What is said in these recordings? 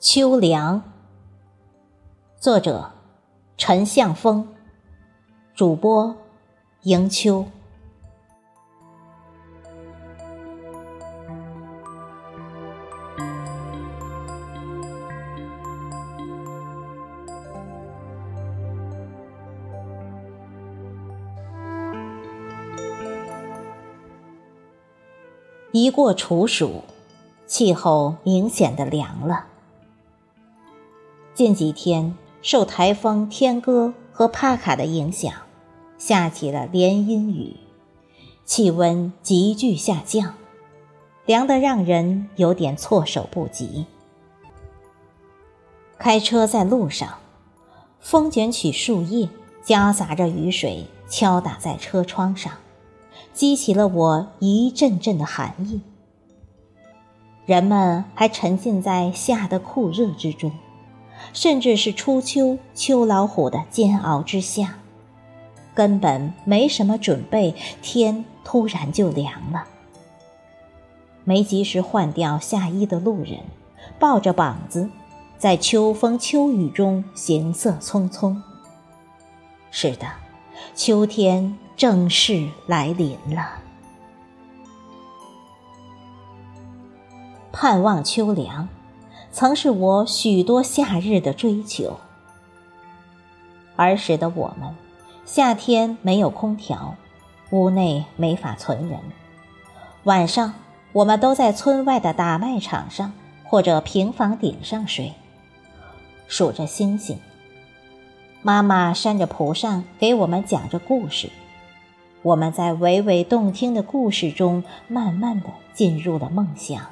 秋凉，作者陈向峰，主播迎秋。一过处暑，气候明显的凉了。近几天受台风天鸽和帕卡的影响，下起了连阴雨，气温急剧下降，凉得让人有点措手不及。开车在路上，风卷起树叶，夹杂着雨水敲打在车窗上，激起了我一阵阵的寒意。人们还沉浸在夏的酷热之中。甚至是初秋秋老虎的煎熬之下，根本没什么准备，天突然就凉了。没及时换掉夏衣的路人，抱着膀子，在秋风秋雨中行色匆匆。是的，秋天正式来临了。盼望秋凉。曾是我许多夏日的追求。儿时的我们，夏天没有空调，屋内没法存人，晚上我们都在村外的打麦场上或者平房顶上睡，数着星星。妈妈扇着蒲扇给我们讲着故事，我们在娓娓动听的故事中，慢慢的进入了梦乡。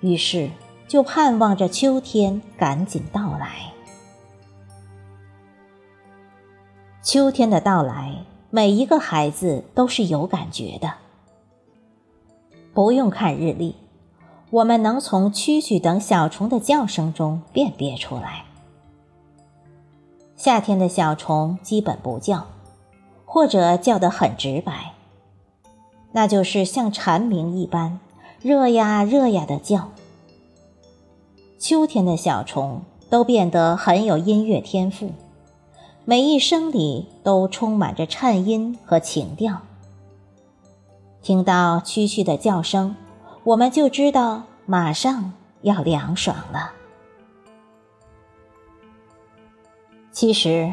于是。就盼望着秋天赶紧到来。秋天的到来，每一个孩子都是有感觉的。不用看日历，我们能从蛐蛐等小虫的叫声中辨别出来。夏天的小虫基本不叫，或者叫得很直白，那就是像蝉鸣一般，热呀热呀的叫。秋天的小虫都变得很有音乐天赋，每一声里都充满着颤音和情调。听到蛐蛐的叫声，我们就知道马上要凉爽了。其实，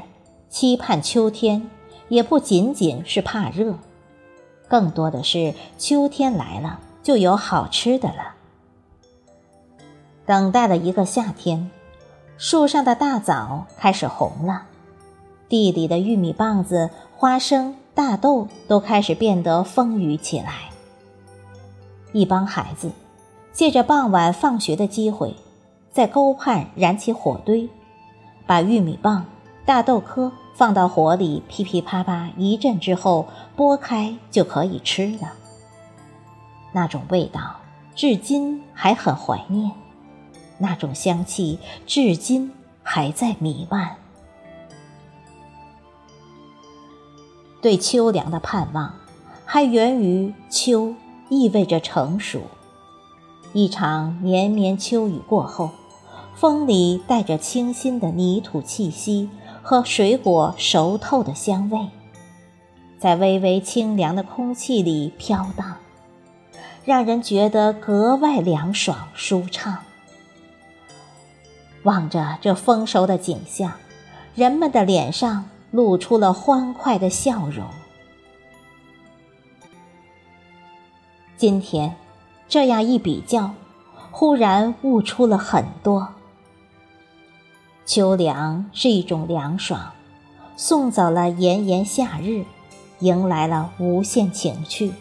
期盼秋天也不仅仅是怕热，更多的是秋天来了就有好吃的了。等待了一个夏天，树上的大枣开始红了，地里的玉米棒子、花生、大豆都开始变得丰腴起来。一帮孩子借着傍晚放学的机会，在沟畔燃起火堆，把玉米棒、大豆壳放到火里噼噼啪啪一阵之后，剥开就可以吃了。那种味道，至今还很怀念。那种香气至今还在弥漫。对秋凉的盼望，还源于秋意味着成熟。一场绵绵秋雨过后，风里带着清新的泥土气息和水果熟透的香味，在微微清凉的空气里飘荡，让人觉得格外凉爽舒畅。望着这丰收的景象，人们的脸上露出了欢快的笑容。今天，这样一比较，忽然悟出了很多。秋凉是一种凉爽，送走了炎炎夏日，迎来了无限情趣。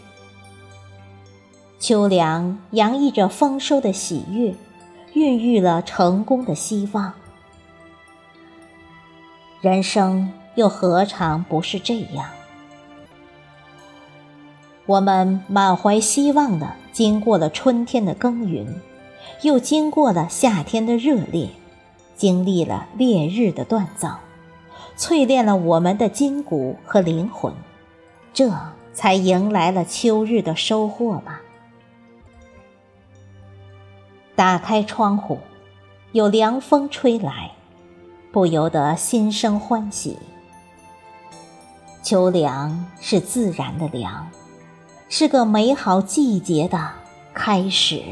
秋凉洋溢着丰收的喜悦。孕育了成功的希望，人生又何尝不是这样？我们满怀希望的经过了春天的耕耘，又经过了夏天的热烈，经历了烈日的锻造，淬炼了我们的筋骨和灵魂，这才迎来了秋日的收获吧。打开窗户，有凉风吹来，不由得心生欢喜。秋凉是自然的凉，是个美好季节的开始。